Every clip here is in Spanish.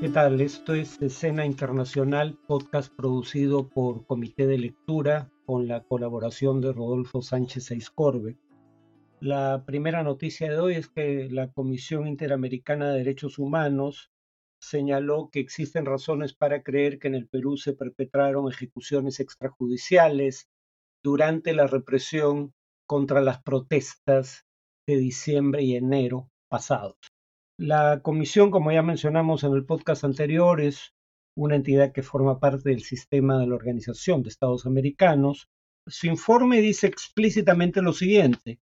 ¿Qué tal? Esto es Escena Internacional, podcast producido por Comité de Lectura con la colaboración de Rodolfo Sánchez Eiscorbe. La primera noticia de hoy es que la Comisión Interamericana de Derechos Humanos señaló que existen razones para creer que en el Perú se perpetraron ejecuciones extrajudiciales durante la represión contra las protestas de diciembre y enero pasados. La comisión, como ya mencionamos en el podcast anterior, es una entidad que forma parte del sistema de la Organización de Estados Americanos. Su informe dice explícitamente lo siguiente.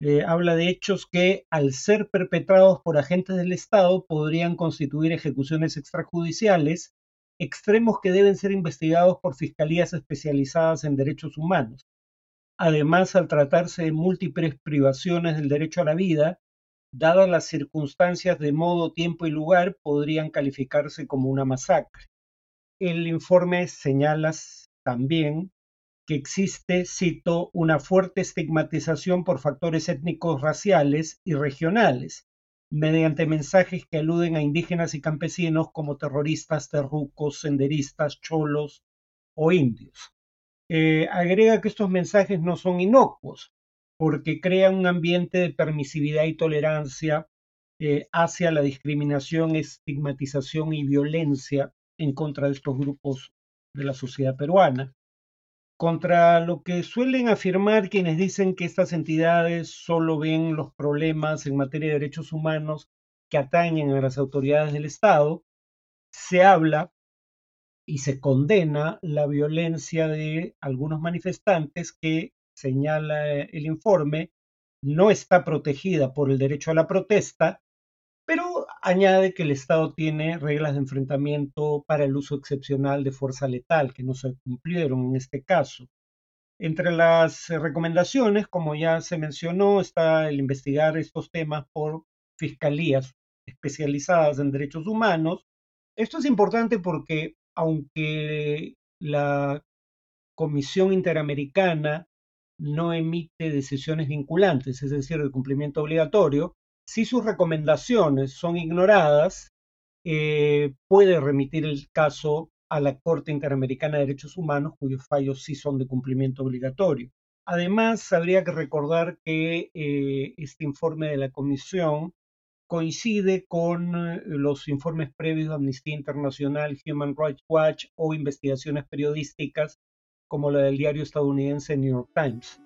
Eh, habla de hechos que, al ser perpetrados por agentes del Estado, podrían constituir ejecuciones extrajudiciales, extremos que deben ser investigados por fiscalías especializadas en derechos humanos. Además, al tratarse de múltiples privaciones del derecho a la vida, dadas las circunstancias de modo, tiempo y lugar, podrían calificarse como una masacre. El informe señala también que existe, cito, una fuerte estigmatización por factores étnicos, raciales y regionales, mediante mensajes que aluden a indígenas y campesinos como terroristas, terrucos, senderistas, cholos o indios. Eh, agrega que estos mensajes no son inocuos, porque crean un ambiente de permisividad y tolerancia eh, hacia la discriminación, estigmatización y violencia en contra de estos grupos de la sociedad peruana. Contra lo que suelen afirmar quienes dicen que estas entidades solo ven los problemas en materia de derechos humanos que atañen a las autoridades del Estado, se habla y se condena la violencia de algunos manifestantes que, señala el informe, no está protegida por el derecho a la protesta, pero añade que el Estado tiene reglas de enfrentamiento para el uso excepcional de fuerza letal que no se cumplieron en este caso. Entre las recomendaciones, como ya se mencionó, está el investigar estos temas por fiscalías especializadas en derechos humanos. Esto es importante porque aunque la Comisión Interamericana no emite decisiones vinculantes, es decir, de cumplimiento obligatorio, si sus recomendaciones son ignoradas, eh, puede remitir el caso a la Corte Interamericana de Derechos Humanos, cuyos fallos sí son de cumplimiento obligatorio. Además, habría que recordar que eh, este informe de la Comisión coincide con eh, los informes previos de Amnistía Internacional, Human Rights Watch o investigaciones periodísticas como la del diario estadounidense New York Times.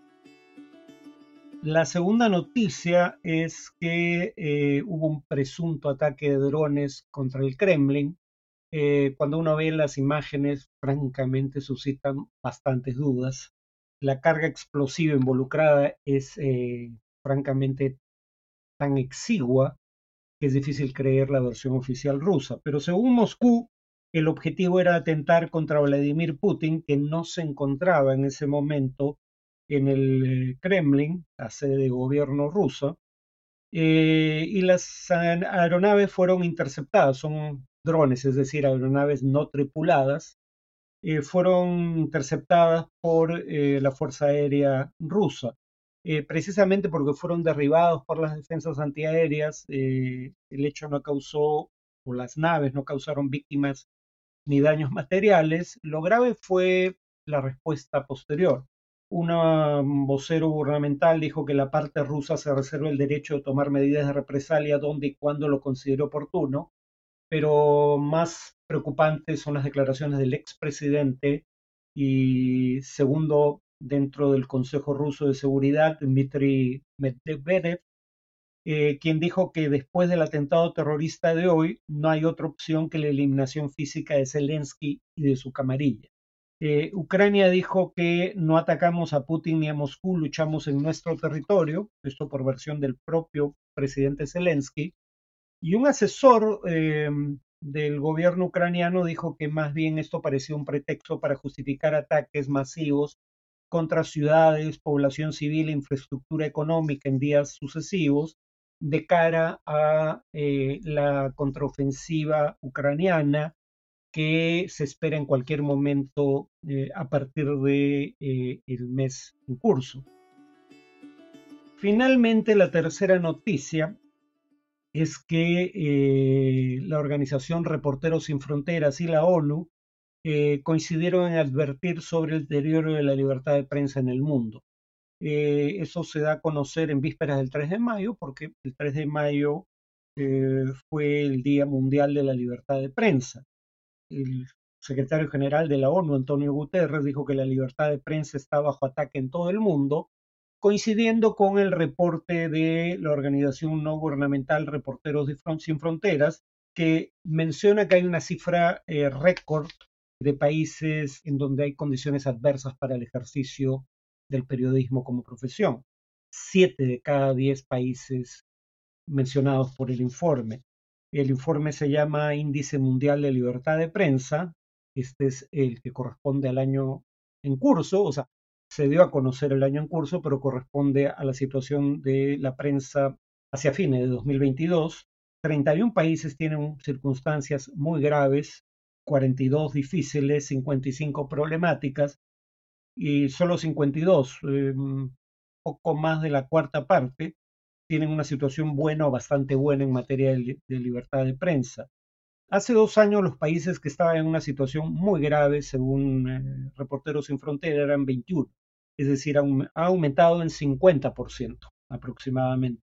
La segunda noticia es que eh, hubo un presunto ataque de drones contra el Kremlin. Eh, cuando uno ve las imágenes, francamente suscitan bastantes dudas. La carga explosiva involucrada es francamente tan exigua es difícil creer la versión oficial rusa. Pero según Moscú, el objetivo era atentar contra Vladimir Putin, que no se encontraba en ese momento en el eh, Kremlin, la sede de gobierno ruso, eh, y las aeronaves fueron interceptadas, son drones, es decir, aeronaves no tripuladas, eh, fueron interceptadas por la Fuerza Aérea Rusa. Eh, precisamente porque fueron derribados por las defensas antiaéreas, eh, el hecho no causó, o las naves no causaron víctimas ni daños materiales. Lo grave fue la respuesta posterior. Un vocero gubernamental dijo que la parte rusa se reserva el derecho de tomar medidas de represalia donde y cuando lo considere oportuno, pero más preocupantes son las declaraciones del expresidente y segundo dentro del Consejo Ruso de Seguridad, Dmitry Medvedev, eh, quien dijo que después del atentado terrorista de hoy no hay otra opción que la eliminación física de Zelensky y de su camarilla. Eh, Ucrania dijo que no atacamos a Putin ni a Moscú, luchamos en nuestro territorio, esto por versión del propio presidente Zelensky, y un asesor eh, del gobierno ucraniano dijo que más bien esto parecía un pretexto para justificar ataques masivos contra ciudades, población civil e infraestructura económica en días sucesivos de cara a eh, la contraofensiva ucraniana que se espera en cualquier momento eh, a partir de, eh, mes en curso. Finalmente, la tercera noticia es que la organización Reporteros Sin Fronteras y la ONU coincidieron en advertir sobre el deterioro de la libertad de prensa en el mundo. Eh, eso se da a conocer en vísperas del 3 de mayo, porque el 3 de mayo fue el Día Mundial de la Libertad de Prensa. El secretario general de la ONU, Antonio Guterres, dijo que la libertad de prensa está bajo ataque en todo el mundo coincidiendo con el reporte de la organización no gubernamental Reporteros Sin Fronteras, que menciona que hay una cifra eh, récord de países en donde hay condiciones adversas para el ejercicio del periodismo como profesión. Siete de cada diez países mencionados por el informe. El informe se llama Índice Mundial de Libertad de Prensa. Este es el que corresponde al año en curso, o sea, se dio a conocer el año en curso, pero corresponde a la situación de la prensa hacia fines de 2022. 31 países tienen circunstancias muy graves, 42 difíciles, 55 problemáticas y solo 52, em, poco más de la cuarta parte, tienen una situación buena o bastante buena en materia de, de libertad de prensa. Hace dos años los países que estaban en una situación muy grave, según eh, Reporteros Sin Frontera, eran 21 es decir, ha aumentado en 50% aproximadamente.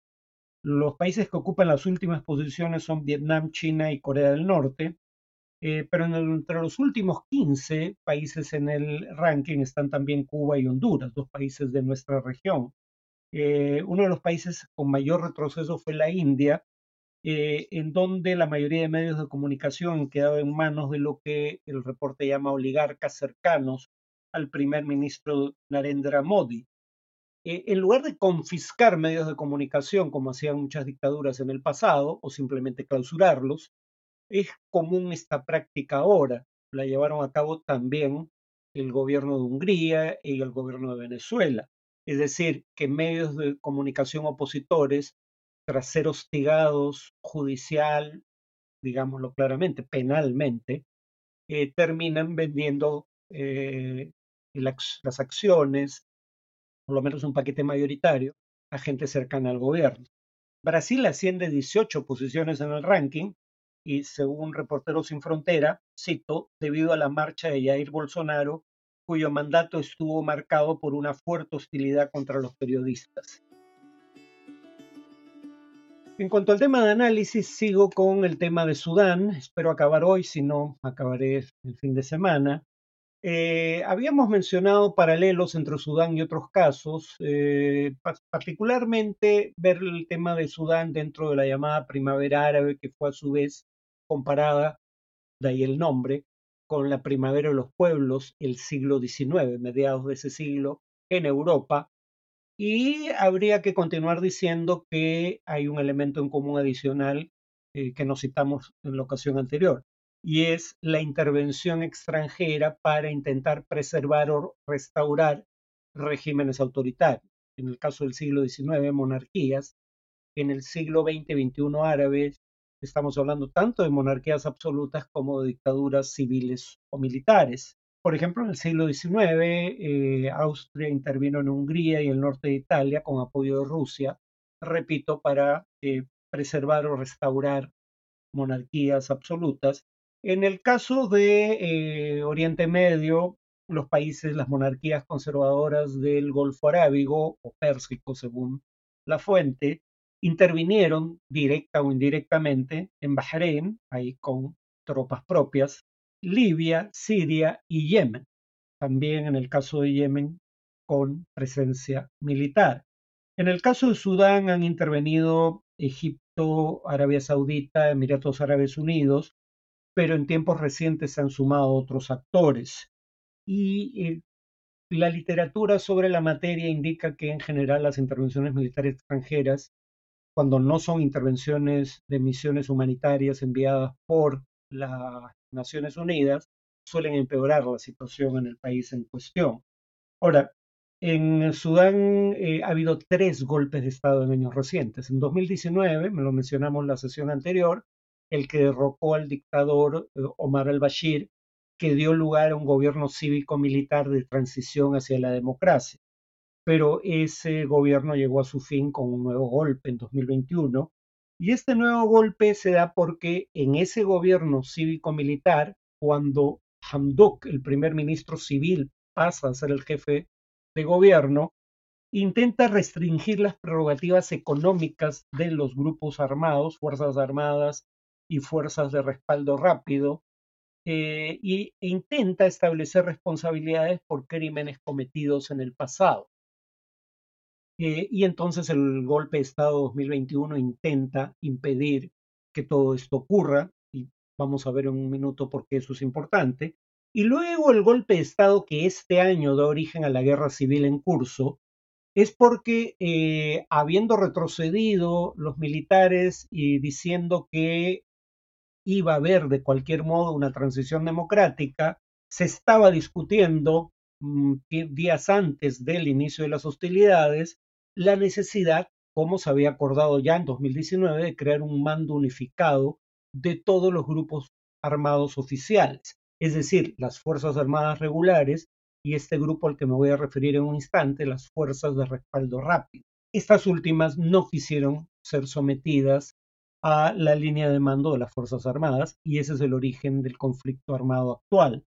Los países que ocupan las últimas posiciones son Vietnam, China y Corea del Norte, eh, pero entre los últimos 15 países en el ranking están también Cuba y Honduras, dos países de nuestra región. Eh, uno de los países con mayor retroceso fue la India, eh, en donde la mayoría de medios de comunicación han quedado en manos de lo que el reporte llama oligarcas cercanos al primer ministro Narendra Modi. En lugar de confiscar medios de comunicación, como hacían muchas dictaduras en el pasado, o simplemente clausurarlos, es común esta práctica ahora. La llevaron a cabo también el gobierno de Hungría y el gobierno de Venezuela. Es decir, que medios de comunicación opositores, tras ser hostigados judicial, digámoslo claramente, penalmente, eh, terminan vendiendo eh, las acciones, por lo menos un paquete mayoritario, a gente cercana al gobierno. Brasil asciende 18 posiciones en el ranking y según Reporteros Sin Frontera, cito, debido a la marcha de Jair Bolsonaro, cuyo mandato estuvo marcado por una fuerte hostilidad contra los periodistas. En cuanto al tema de análisis, sigo con el tema de Sudán. Espero acabar hoy, si no, acabaré el fin de semana. Eh, habíamos mencionado paralelos entre Sudán y otros casos, eh, particularmente ver el tema de Sudán dentro de la llamada primavera árabe, que fue a su vez comparada, de ahí el nombre, con la primavera de los pueblos, el siglo XIX, mediados de ese siglo, en Europa. Y habría que continuar diciendo que hay un elemento en común adicional eh, que nos citamos en la ocasión anterior, y es la intervención extranjera para intentar preservar o restaurar regímenes autoritarios. En el caso del siglo XIX, monarquías. En el siglo XX, XXI árabes, estamos hablando tanto de monarquías absolutas como de dictaduras civiles o militares. Por ejemplo, en el siglo XIX, eh, Austria intervino en Hungría y el norte de Italia con apoyo de Rusia, repito, para eh, preservar o restaurar monarquías absolutas en el caso de eh, Oriente Medio, los países, las monarquías conservadoras del Golfo Arábigo o Pérsico, según la fuente, intervinieron directa o indirectamente en Bahrein, ahí con tropas propias, Libia, Siria y Yemen. También en el caso de Yemen con presencia militar. En el caso de Sudán han intervenido Egipto, Arabia Saudita, Emiratos Árabes Unidos, pero en tiempos recientes se han sumado otros actores. Y eh, la literatura sobre la materia indica que en general las intervenciones militares extranjeras, cuando no son intervenciones de misiones humanitarias enviadas por las Naciones Unidas, suelen empeorar la situación en el país en cuestión. Ahora, en Sudán eh, ha habido tres golpes de Estado en años recientes. En 2019, me lo mencionamos en la sesión anterior, el que derrocó al dictador eh, Omar al-Bashir, que dio lugar a un gobierno cívico-militar de transición hacia la democracia. Pero ese gobierno llegó a su fin con un nuevo golpe en 2021 Y este nuevo golpe se da porque en ese gobierno cívico-militar, cuando Hamdok, el primer ministro civil, pasa a ser el jefe de gobierno, intenta restringir las prerrogativas económicas de los grupos armados, Fuerzas Armadas y Fuerzas de Respaldo Rápido, eh, e intenta establecer responsabilidades por crímenes cometidos en el pasado. Eh, y entonces el golpe de Estado 2021 intenta impedir que todo esto ocurra, y vamos a ver en un minuto por qué eso es importante. Y luego el golpe de Estado que este año da origen a la guerra civil en curso, es porque eh, habiendo retrocedido los militares y diciendo que iba a haber de cualquier modo una transición democrática, se estaba discutiendo mm, días antes del inicio de las hostilidades la necesidad, como se había acordado ya en 2019, de crear un mando unificado de todos los grupos armados oficiales, es decir, las Fuerzas Armadas regulares y este grupo al que me voy a referir en un instante, las Fuerzas de Respaldo Rápido. Estas últimas no quisieron ser sometidas a la línea de mando de las Fuerzas Armadas y ese es el origen del conflicto armado actual.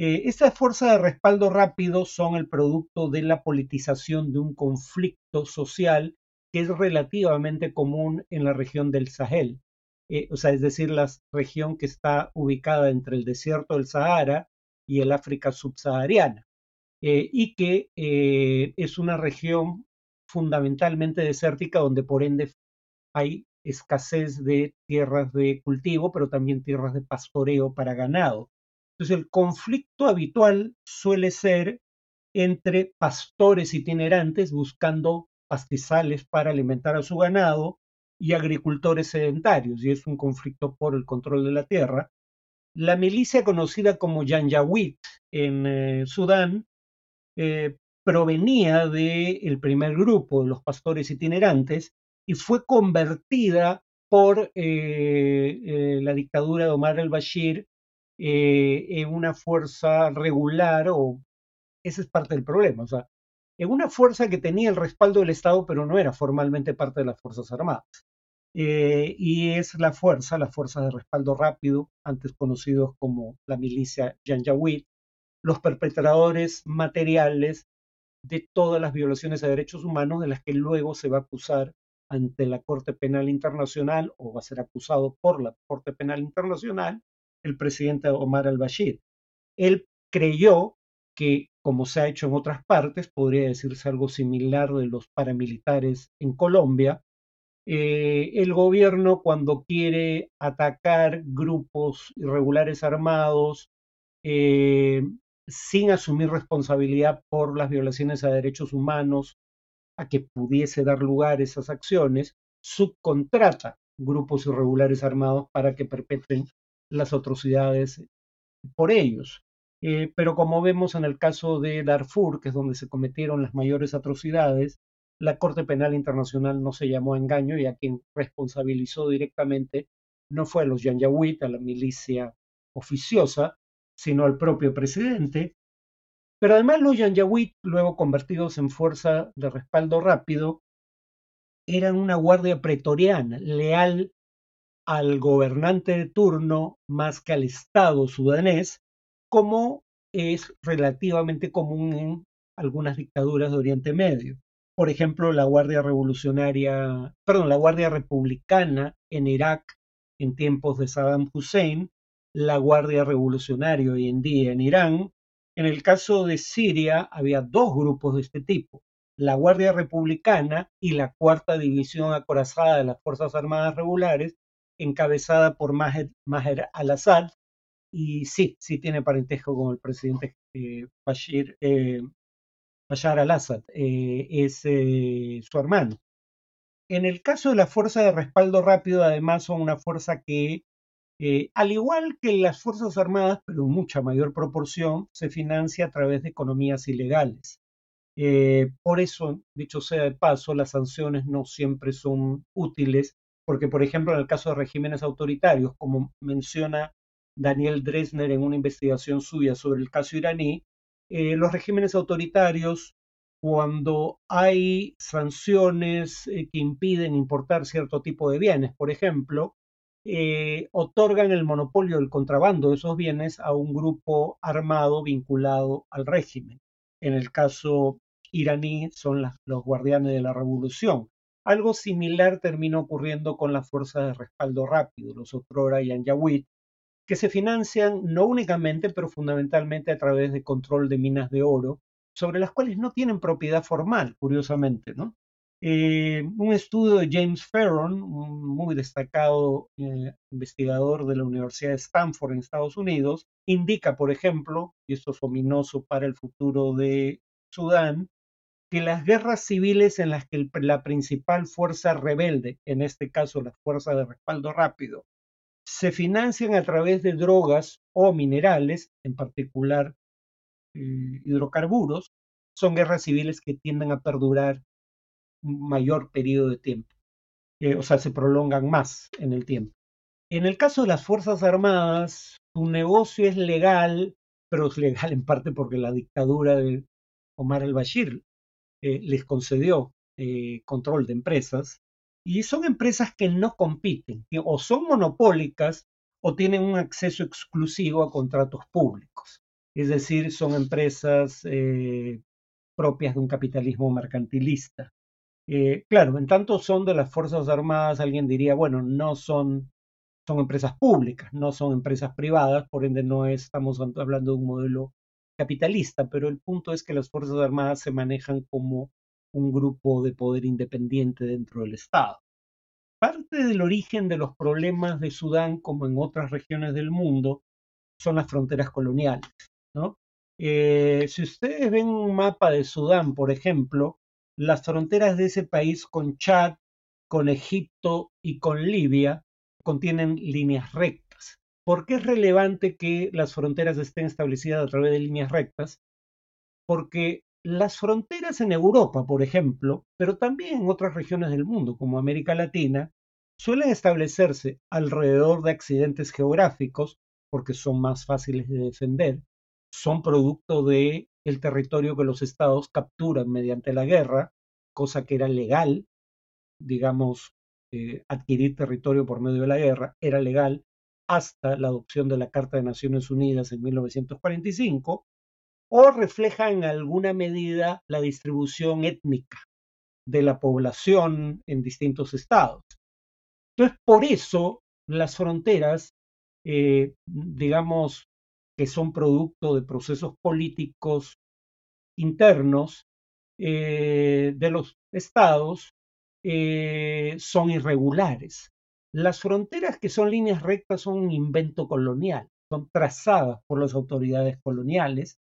Eh, estas fuerzas de respaldo rápido son el producto de la politización de un conflicto social que es relativamente común en la región del Sahel, eh, o sea, es decir, la región que está ubicada entre el desierto del Sahara y el África subsahariana, eh, y que es una región fundamentalmente desértica donde por ende hay escasez de tierras de cultivo, pero también tierras de pastoreo para ganado. Entonces el conflicto habitual suele ser entre pastores itinerantes buscando pastizales para alimentar a su ganado y agricultores sedentarios, y es un conflicto por el control de la tierra. La milicia conocida como Janjaweed en eh, Sudán eh, provenía del primer grupo de los pastores itinerantes y fue convertida por eh, la dictadura de Omar al-Bashir eh, en una fuerza regular, o ese es parte del problema, o sea, en una fuerza que tenía el respaldo del Estado, pero no era formalmente parte de las Fuerzas Armadas. y es la fuerza, la fuerza de respaldo rápido, antes conocidos como la milicia Janjaweed, los perpetradores materiales de todas las violaciones a derechos humanos de las que luego se va a acusar ante la Corte Penal Internacional o va a ser acusado por la Corte Penal Internacional el presidente Omar al-Bashir. Él creyó que, como se ha hecho en otras partes, podría decirse algo similar de los paramilitares en Colombia, eh, el gobierno cuando quiere atacar grupos irregulares armados eh, sin asumir responsabilidad por las violaciones a derechos humanos a que pudiese dar lugar esas acciones, subcontrata grupos irregulares armados para que perpetren las atrocidades por ellos. Eh, pero como vemos en el caso de Darfur, que es donde se cometieron las mayores atrocidades, la Corte Penal Internacional no se llamó a engaño y a quien responsabilizó directamente no fue a los Janjaweed, a la milicia oficiosa, sino al propio presidente, pero además los Yanjawid, luego convertidos en fuerza de respaldo rápido, eran una guardia pretoriana, leal al gobernante de turno más que al Estado sudanés, como es relativamente común en algunas dictaduras de Oriente Medio. Por ejemplo, la Guardia Revolucionaria, perdón, la Guardia Republicana en Irak en tiempos de Saddam Hussein, la Guardia Revolucionaria hoy en día en Irán, en el caso de Siria había dos grupos de este tipo, la Guardia Republicana y la Cuarta División Acorazada de las Fuerzas Armadas Regulares, encabezada por Maher, al-Assad, y sí, sí tiene parentesco con el presidente eh, Bashir, eh, Bashar al-Assad, eh, es su hermano. En el caso de la Fuerza de Respaldo Rápido, además, son una fuerza que al igual que las Fuerzas Armadas, pero en mucha mayor proporción, se financia a través de economías ilegales. Por eso, dicho sea de paso, las sanciones no siempre son útiles, porque, por ejemplo, en el caso de regímenes autoritarios, como menciona Daniel Dresner en una investigación suya sobre el caso iraní, eh, los regímenes autoritarios cuando hay sanciones eh, que impiden importar cierto tipo de bienes, por ejemplo, eh, otorgan el monopolio del contrabando de esos bienes a un grupo armado vinculado al régimen. En el caso iraní son los guardianes de la revolución. Algo similar termina ocurriendo con las fuerzas de respaldo rápido, los Otrora y Anjawid, que se financian no únicamente, pero fundamentalmente a través de control de minas de oro, sobre las cuales no tienen propiedad formal, curiosamente, ¿no? Eh, un estudio de James Ferron, un muy destacado eh, investigador de la Universidad de Stanford en Estados Unidos, indica, por ejemplo, y esto es ominoso para el futuro de Sudán, que las guerras civiles en las que la principal fuerza rebelde, en este caso la fuerza de respaldo rápido, se financian a través de drogas o minerales, en particular eh, hidrocarburos, son guerras civiles que tienden a perdurar un mayor periodo de tiempo, eh, o sea, se prolongan más en el tiempo. En el caso de las Fuerzas Armadas, su negocio es legal, pero es legal en parte porque la dictadura de Omar al-Bashir eh, les concedió control de empresas, y son empresas que no compiten, o son monopólicas o tienen un acceso exclusivo a contratos públicos es decir, son empresas eh, propias de un capitalismo mercantilista. Eh, claro, en tanto son de las Fuerzas Armadas, alguien diría, bueno, no son, son empresas públicas, no son empresas privadas, por ende no estamos hablando de un modelo capitalista, pero el punto es que las Fuerzas Armadas se manejan como un grupo de poder independiente dentro del Estado. Parte del origen de los problemas de Sudán, como en otras regiones del mundo, son las fronteras coloniales. Eh, si ustedes ven un mapa de Sudán, por ejemplo, las fronteras de ese país con Chad, con Egipto y con Libia contienen líneas rectas. ¿Por qué es relevante que las fronteras estén establecidas a través de líneas rectas? Porque las fronteras en Europa, por ejemplo, pero también en otras regiones del mundo, como América Latina, suelen establecerse alrededor de accidentes geográficos, porque son más fáciles de defender, son producto de territorio que los estados capturan mediante la guerra, cosa que era legal, digamos, eh, adquirir territorio por medio de la guerra era legal hasta la adopción de la Carta de Naciones Unidas en 1945, o refleja en alguna medida la distribución étnica de la población en distintos estados. Entonces, por eso las fronteras, eh, digamos, que son producto de procesos políticos internos eh, de los estados eh, son irregulares. Las fronteras que son líneas rectas son un invento colonial, son trazadas por las autoridades coloniales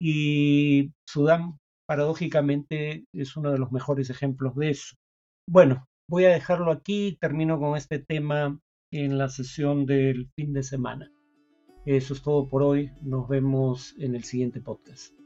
y Sudán paradójicamente es uno de los mejores ejemplos de eso. Bueno, voy a dejarlo aquí, termino con este tema en la sesión del fin de semana. Eso es todo por hoy. Nos vemos en el siguiente podcast.